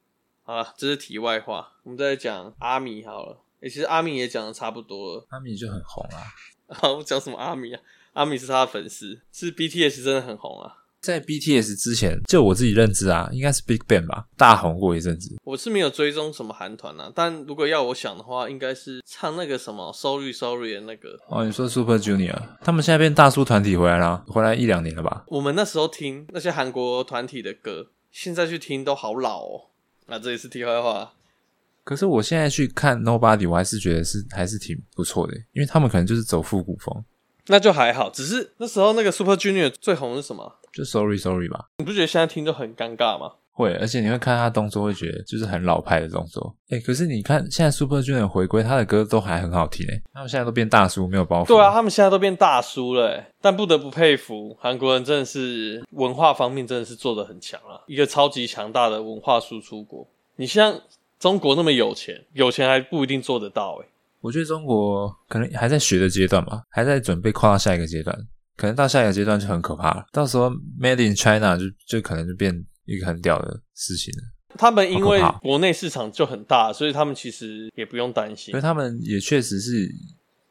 好了，这是题外话，我们再讲阿米好了。哎、欸，其实阿米也讲的差不多了，阿米就很红啊。好，我讲什么阿米啊？阿米是他的粉丝，是 BTS 真的很红啊。在 BTS 之前，就我自己认知啊，应该是 Big Bang 吧，大红过一阵子。我是没有追踪什么韩团啊，但如果要我想的话，应该是唱那个什么 Sorry Sorry 的那个。哦，你说 Super Junior，他们现在变大叔团体回来了，回来一两年了吧？我们那时候听那些韩国团体的歌，现在去听都好老哦。那这也是题外话。可是我现在去看 Nobody，我还是觉得是还是挺不错的，因为他们可能就是走复古风，那就还好。只是那时候那个 Super Junior 最红的是什么？就 Sorry Sorry 吧。你不觉得现在听就很尴尬吗？会，而且你会看他动作，会觉得就是很老派的动作。哎、欸，可是你看现在 Super Junior 回归，他的歌都还很好听诶。他们现在都变大叔，没有包袱。对啊，他们现在都变大叔了诶。但不得不佩服韩国人，真的是文化方面真的是做的很强啊，一个超级强大的文化输出国。你像。中国那么有钱，有钱还不一定做得到诶。我觉得中国可能还在学的阶段吧，还在准备跨到下一个阶段，可能到下一个阶段就很可怕了。到时候 Made in China 就就可能就变一个很屌的事情了。他们因为国内市场就很大，所以他们其实也不用担心。所以他们也确实是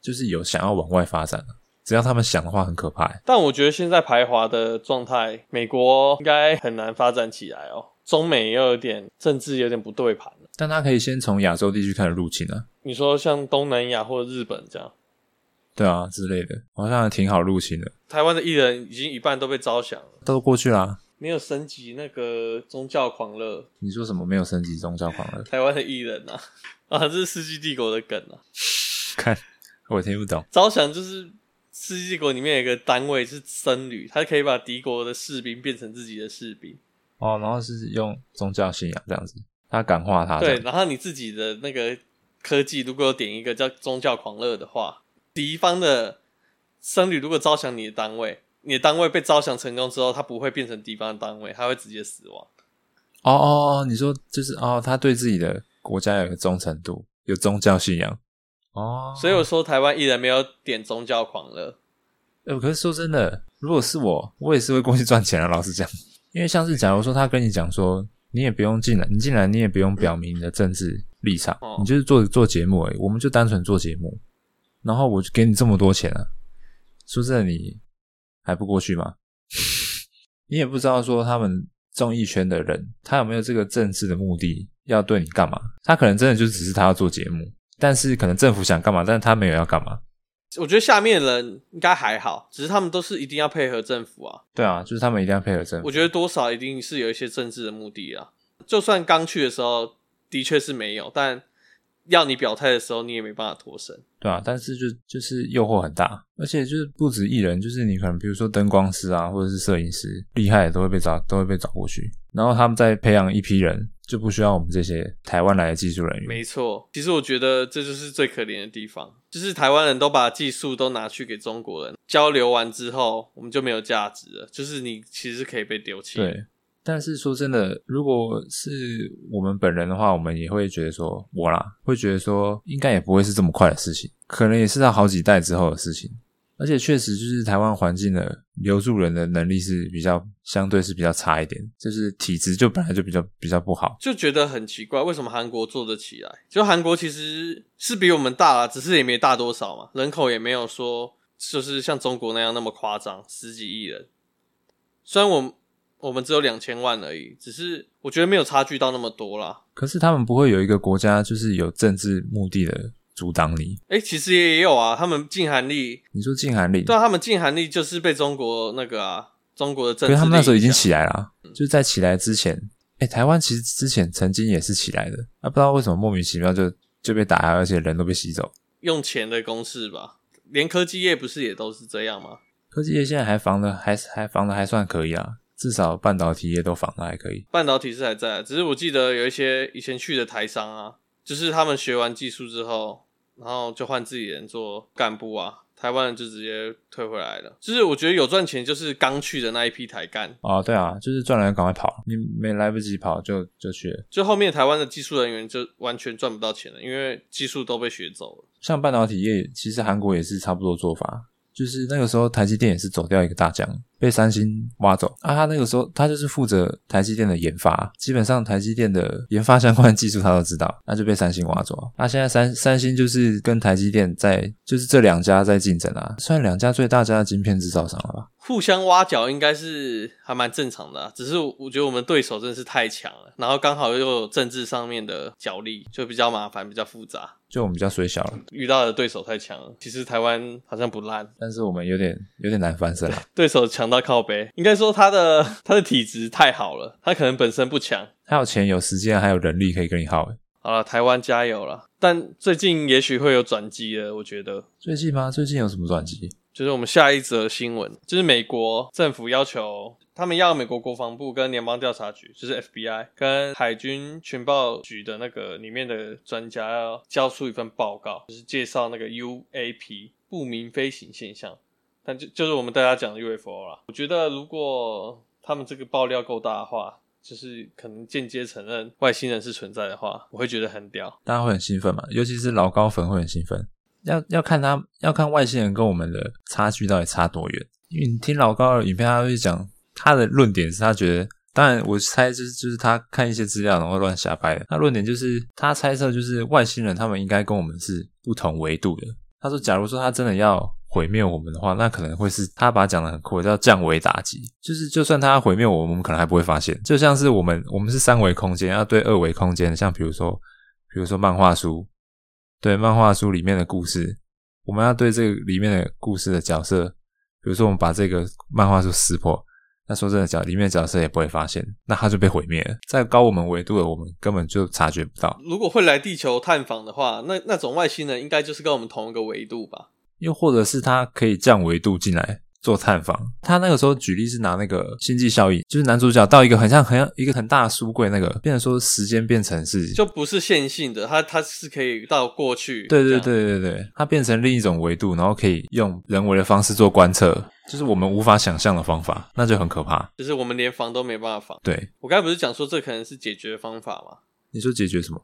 就是有想要往外发展的，只要他们想的话，很可怕。但我觉得现在排华的状态，美国应该很难发展起来哦。中美又有点政治有点不对盘。但他可以先从亚洲地区开始入侵啊！你说像东南亚或者日本这样，对啊之类的，好像还挺好入侵的。台湾的艺人已经一半都被招降了，都过去啦，没有升级那个宗教狂热。你说什么没有升级宗教狂热？台湾的艺人啊，啊，这是世纪帝国的梗啊！看，我听不懂。招降就是世纪帝国里面有一个单位是僧侣，他可以把敌国的士兵变成自己的士兵。哦，然后是用宗教信仰这样子，他感化他。对，然后你自己的那个科技如果有点一个叫宗教狂热的话，敌方的僧侣如果招降你的单位，你的单位被招降成功之后，他不会变成敌方的单位，他会直接死亡。哦哦哦，你说就是哦，他对自己的国家有个忠诚度，有宗教信仰。哦，所以我说台湾艺人没有点宗教狂热。呃，可是说真的，如果是我，我也是会过去赚钱的。老实讲，因为像是假如说他跟你讲说，你也不用进来，你进来你也不用表明你的政治立场，哦、你就是做做节目而已，我们就单纯做节目，然后我就给你这么多钱啊，说真的，你还不过去吗？你也不知道说他们综艺圈的人，他有没有这个政治的目的要对你干嘛？他可能真的就只是他要做节目。但是可能政府想干嘛，但是他没有要干嘛。我觉得下面的人应该还好，只是他们都是一定要配合政府啊。对啊，就是他们一定要配合政府。我觉得多少一定是有一些政治的目的啊。就算刚去的时候的确是没有，但要你表态的时候，你也没办法脱身。对啊，但是就就是诱惑很大，而且就是不止艺人，就是你可能比如说灯光师啊，或者是摄影师，厉害的都会被找，都会被找过去，然后他们再培养一批人。就不需要我们这些台湾来的技术人员。没错，其实我觉得这就是最可怜的地方，就是台湾人都把技术都拿去给中国人交流完之后，我们就没有价值了。就是你其实可以被丢弃。对，但是说真的，如果是我们本人的话，我们也会觉得说，我啦，会觉得说，应该也不会是这么快的事情，可能也是在好几代之后的事情。而且确实，就是台湾环境的留住人的能力是比较相对是比较差一点，就是体质就本来就比较比较不好，就觉得很奇怪，为什么韩国做得起来？就韩国其实是比我们大啦，只是也没大多少嘛，人口也没有说就是像中国那样那么夸张，十几亿人。虽然我们我们只有两千万而已，只是我觉得没有差距到那么多啦。可是他们不会有一个国家就是有政治目的的。阻挡你？哎、欸，其实也有啊。他们禁韩令，你说禁韩令？对啊，他们禁韩令就是被中国那个啊，中国的政治。可是他们那时候已经起来了、啊，嗯、就是在起来之前，哎、欸，台湾其实之前曾经也是起来的，啊，不知道为什么莫名其妙就就被打压，而且人都被吸走。用钱的公式吧，连科技业不是也都是这样吗？科技业现在还防的还还防的还算可以啊，至少半导体业都仿的还可以。半导体是还在，只是我记得有一些以前去的台商啊，就是他们学完技术之后。然后就换自己人做干部啊，台湾人就直接退回来了。就是我觉得有赚钱，就是刚去的那一批台干。哦，对啊，就是赚了赶快跑，你没来不及跑就就去了。就后面台湾的技术人员就完全赚不到钱了，因为技术都被学走了。像半导体业，其实韩国也是差不多做法，就是那个时候台积电也是走掉一个大将。被三星挖走啊！他那个时候，他就是负责台积电的研发，基本上台积电的研发相关技术他都知道，那就被三星挖走。那、啊、现在三三星就是跟台积电在，就是这两家在竞争啊，算两家最大家的晶片制造商了吧？互相挖角应该是还蛮正常的、啊，只是我觉得我们对手真的是太强了，然后刚好又有政治上面的角力，就比较麻烦，比较复杂。就我们比较水小了，遇到的对手太强了。其实台湾好像不烂，但是我们有点有点难翻身了。对手强。到靠背，应该说他的 他的体质太好了，他可能本身不强，他有钱有时间还有人力可以跟你耗。好了，台湾加油了！但最近也许会有转机了，我觉得。最近吗？最近有什么转机？就是我们下一则新闻，就是美国政府要求他们要美国国防部跟联邦调查局，就是 FBI 跟海军情报局的那个里面的专家要交出一份报告，就是介绍那个 UAP 不明飞行现象。但就就是我们大家讲的 UFO 啦，我觉得如果他们这个爆料够大的话，就是可能间接承认外星人是存在的话，我会觉得很屌，大家会很兴奋嘛，尤其是老高粉会很兴奋。要要看他要看外星人跟我们的差距到底差多远，因为你听老高的影片，他会讲他的论点是他觉得，当然我猜就是就是他看一些资料然后乱瞎掰的，他论点就是他猜测就是外星人他们应该跟我们是不同维度的。他说，假如说他真的要。毁灭我们的话，那可能会是他把它讲的很酷，叫降维打击。就是就算他毁灭我们，我们可能还不会发现。就像是我们，我们是三维空间，要对二维空间，像比如说，比如说漫画书，对漫画书里面的故事，我们要对这个里面的故事的角色，比如说我们把这个漫画书撕破，那说真的，角里面的角色也不会发现，那他就被毁灭了。在高我们维度的我们根本就察觉不到。如果会来地球探访的话，那那种外星人应该就是跟我们同一个维度吧？又或者是他可以降维度进来。做探访，他那个时候举例是拿那个星际效应，就是男主角到一个很像很像一个很大的书柜，那个变成说时间变成是就不是线性的，他他是可以到过去，对对对对对，它变成另一种维度，然后可以用人为的方式做观测，就是我们无法想象的方法，那就很可怕，就是我们连防都没办法防。对，我刚才不是讲说这可能是解决方法吗？你说解决什么？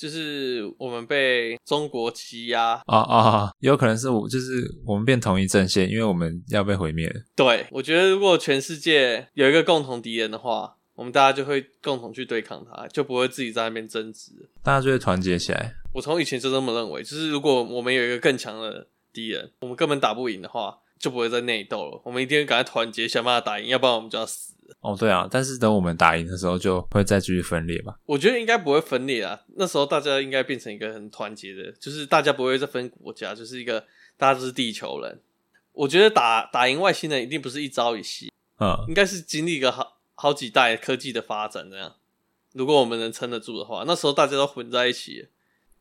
就是我们被中国欺压啊啊！有可能是我，就是我们变统一阵线，因为我们要被毁灭。对，我觉得如果全世界有一个共同敌人的话，我们大家就会共同去对抗他，就不会自己在那边争执，大家就会团结起来。我从以前就这么认为，就是如果我们有一个更强的敌人，我们根本打不赢的话，就不会再内斗了。我们一定会赶快团结，想办法打赢，要不然我们就要死。哦，对啊，但是等我们打赢的时候，就会再继续分裂吧？我觉得应该不会分裂啊，那时候大家应该变成一个很团结的，就是大家不会再分国家，就是一个大家都是地球人。我觉得打打赢外星人一定不是一朝一夕，嗯，应该是经历个好好几代科技的发展这样。如果我们能撑得住的话，那时候大家都混在一起，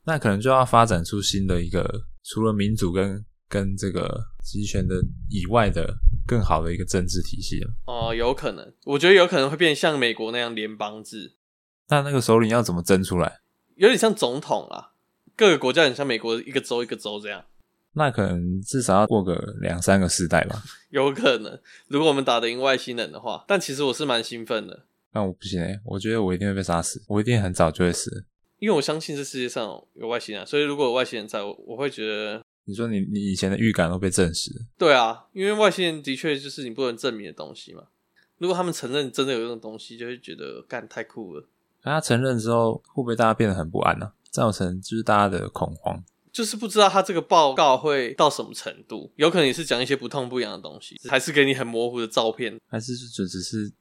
那可能就要发展出新的一个，除了民主跟跟这个集权的以外的。更好的一个政治体系了哦，有可能，我觉得有可能会变像美国那样联邦制。那那个首领要怎么争出来？有点像总统啊，各个国家很像美国一个州一个州这样。那可能至少要过个两三个世代吧。有可能，如果我们打得赢外星人的话。但其实我是蛮兴奋的。但我不行诶，我觉得我一定会被杀死，我一定很早就会死。因为我相信这世界上有外星人，所以如果有外星人在我，我会觉得。你说你你以前的预感都被证实？对啊，因为外星人的确就是你不能证明的东西嘛。如果他们承认真的有这种东西，就会觉得干太酷了。那他承认之后，会不会大家变得很不安呢、啊？造成就是大家的恐慌，就是不知道他这个报告会到什么程度，有可能也是讲一些不痛不痒的东西，还是给你很模糊的照片，还是就只是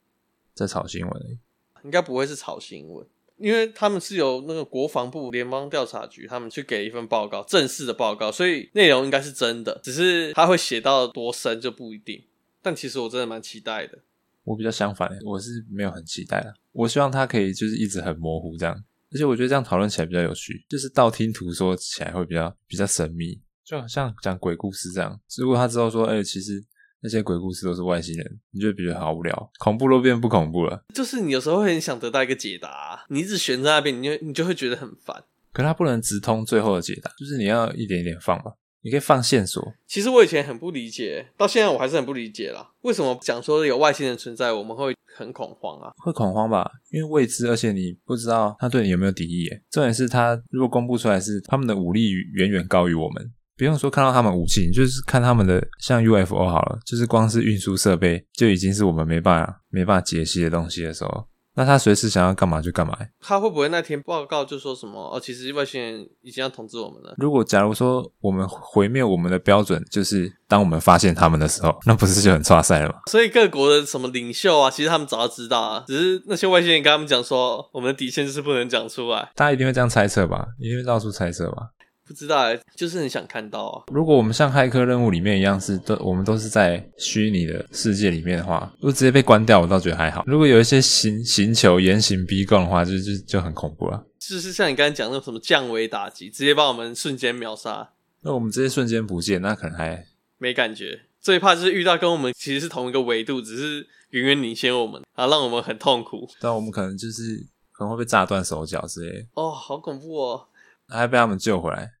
在炒新闻而已？应该不会是炒新闻。因为他们是由那个国防部联邦调查局，他们去给一份报告，正式的报告，所以内容应该是真的，只是他会写到多深就不一定。但其实我真的蛮期待的。我比较相反，我是没有很期待的。我希望他可以就是一直很模糊这样，而且我觉得这样讨论起来比较有趣，就是道听途说起来会比较比较神秘，就好像讲鬼故事这样。如果他之后说，哎、其实。那些鬼故事都是外星人，你就会觉得好无聊，恐怖都变不恐怖了。就是你有时候会很想得到一个解答，你一直悬在那边，你就你就会觉得很烦。可它不能直通最后的解答，就是你要一点一点放吧。你可以放线索。其实我以前很不理解，到现在我还是很不理解啦。为什么讲说有外星人存在，我们会很恐慌啊？会恐慌吧，因为未知，而且你不知道他对你有没有敌意。重点是他如果公布出来是他们的武力远远高于我们。不用说看到他们武器，你就是看他们的像 UFO 好了，就是光是运输设备就已经是我们没办法没办法解析的东西的时候，那他随时想要干嘛就干嘛。他会不会那天报告就说什么？哦，其实外星人已经要统治我们了。如果假如说我们毁灭我们的标准就是当我们发现他们的时候，那不是就很差赛了吗？所以各国的什么领袖啊，其实他们早就知道啊，只是那些外星人跟他们讲说，我们的底线就是不能讲出来。大家一定会这样猜测吧？一定会到处猜测吧？不知道哎，就是很想看到啊。如果我们像骇客任务里面一样是都，我们都是在虚拟的世界里面的话，如果直接被关掉，我倒觉得还好。如果有一些行行球严刑逼供的话，就就就很恐怖了。就是像你刚才讲那种什么降维打击，直接把我们瞬间秒杀。那我们直接瞬间不见，那可能还没感觉。最怕就是遇到跟我们其实是同一个维度，只是远远领先我们，啊让我们很痛苦。但我们可能就是可能会被炸断手脚之类的。哦，好恐怖哦！还被他们救回来。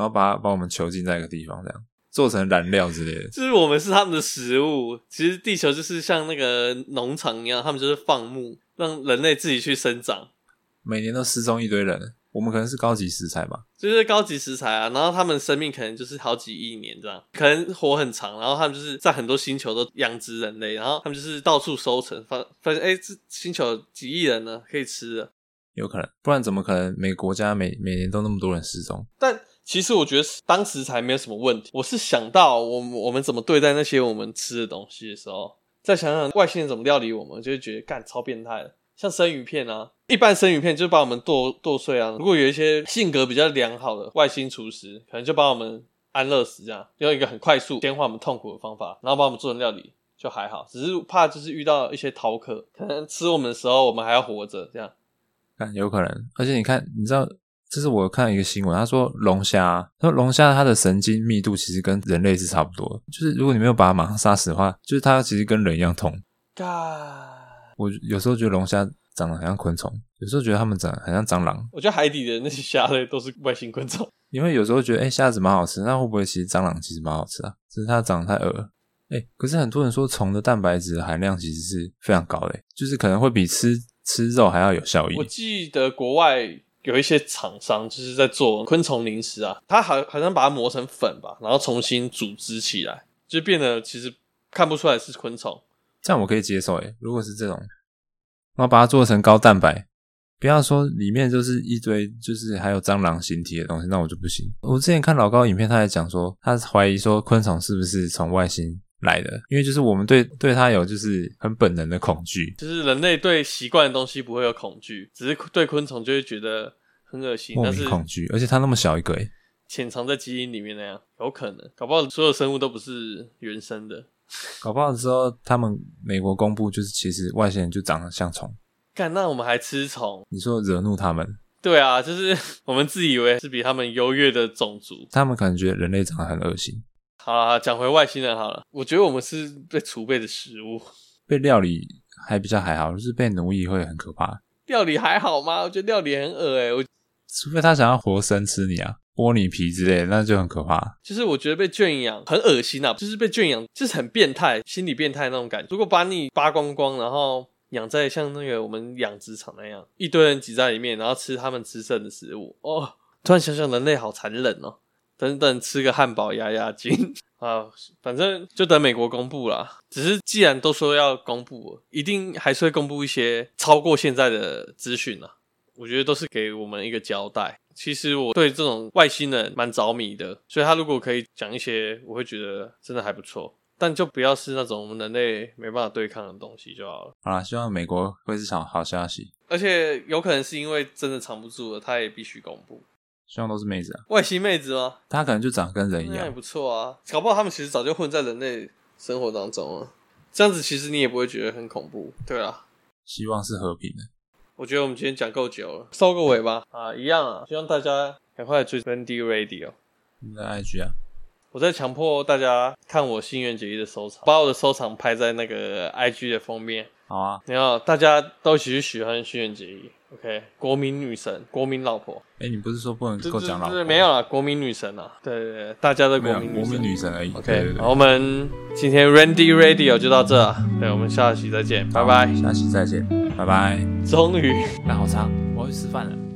然后把把我们囚禁在一个地方，这样做成燃料之类的。就是我们是他们的食物。其实地球就是像那个农场一样，他们就是放牧，让人类自己去生长。每年都失踪一堆人，我们可能是高级食材吧？就是高级食材啊。然后他们生命可能就是好几亿年这样，可能活很长。然后他们就是在很多星球都养殖人类，然后他们就是到处收成，发发现哎，这星球有几亿人呢，可以吃了。有可能，不然怎么可能每个国家每每年都那么多人失踪？但其实我觉得当时才没有什么问题。我是想到我们我们怎么对待那些我们吃的东西的时候，再想想外星人怎么料理我们，就会觉得干超变态的。像生鱼片啊，一般生鱼片就是把我们剁剁碎啊。如果有一些性格比较良好的外星厨师，可能就把我们安乐死，这样用一个很快速、简化我们痛苦的方法，然后把我们做成料理，就还好，只是怕就是遇到一些饕客，可能吃我们的时候，我们还要活着这样。但有可能，而且你看，你知道，这是我看一个新闻，他说龙虾，他说龙虾它的神经密度其实跟人类是差不多的，就是如果你没有把它马上杀死的话，就是它其实跟人一样痛。God 我有时候觉得龙虾长得很像昆虫，有时候觉得它们长得很像蟑螂。我觉得海底的那些虾类都是外星昆虫。因为有时候觉得，哎、欸，虾子蛮好吃，那会不会其实蟑螂其实蛮好吃啊？只是它长得太恶了。哎、欸，可是很多人说虫的蛋白质含量其实是非常高的，就是可能会比吃吃肉还要有效益。我记得国外有一些厂商就是在做昆虫零食啊，他好好像把它磨成粉吧，然后重新组织起来，就变得其实看不出来是昆虫。这样我可以接受诶，如果是这种，然后把它做成高蛋白，不要说里面就是一堆就是还有蟑螂形体的东西，那我就不行。我之前看老高影片，他在讲说，他怀疑说昆虫是不是从外星来的，因为就是我们对对它有就是很本能的恐惧，就是人类对习惯的东西不会有恐惧，只是对昆虫就会觉得很恶心，莫名恐惧，而且它那么小一个诶，潜藏在基因里面那样，有可能，搞不好所有生物都不是原生的。搞不好之后，他们美国公布就是，其实外星人就长得像虫。干，那我们还吃虫？你说惹怒他们？对啊，就是 我们自以为是比他们优越的种族，他们可能觉得人类长得很恶心。好了，讲回外星人好了。我觉得我们是被储备的食物，被料理还比较还好，就是被奴役会很可怕。料理还好吗？我觉得料理很恶欸，我除非他想要活生吃你啊。剥你皮之类的，那就很可怕。就是我觉得被圈养很恶心啊，就是被圈养，就是很变态，心理变态那种感觉。如果把你扒光光，然后养在像那个我们养殖场那样，一堆人挤在里面，然后吃他们吃剩的食物，哦，突然想想人类好残忍哦。等等，吃个汉堡压压惊啊，反正就等美国公布啦。只是既然都说要公布，一定还是会公布一些超过现在的资讯啊。我觉得都是给我们一个交代。其实我对这种外星人蛮着迷的，所以他如果可以讲一些，我会觉得真的还不错。但就不要是那种我们人类没办法对抗的东西就好了。好啦，希望美国会是场好消息。而且有可能是因为真的藏不住了，他也必须公布。希望都是妹子啊，外星妹子吗？她可能就长得跟人一样，那也不错啊。搞不好他们其实早就混在人类生活当中了，这样子其实你也不会觉得很恐怖。对啊，希望是和平的。我觉得我们今天讲够久了，收个尾吧。啊，一样啊，希望大家赶快追 Randy Radio。你的 IG 啊？我在强迫大家看我新垣结衣的收藏，把我的收藏拍在那个 IG 的封面。好啊，然后大家都一起去喜欢新垣结衣。OK，国民女神，国民老婆。哎、欸，你不是说不能够讲老婆？没有了，国民女神啊。对对对，大家的国民女神，国民女神而已。OK，好，我们今天 Randy Radio 就到这，对，我们下期再见，拜拜。下期再见，拜拜。终于，那好长，我要去吃饭了。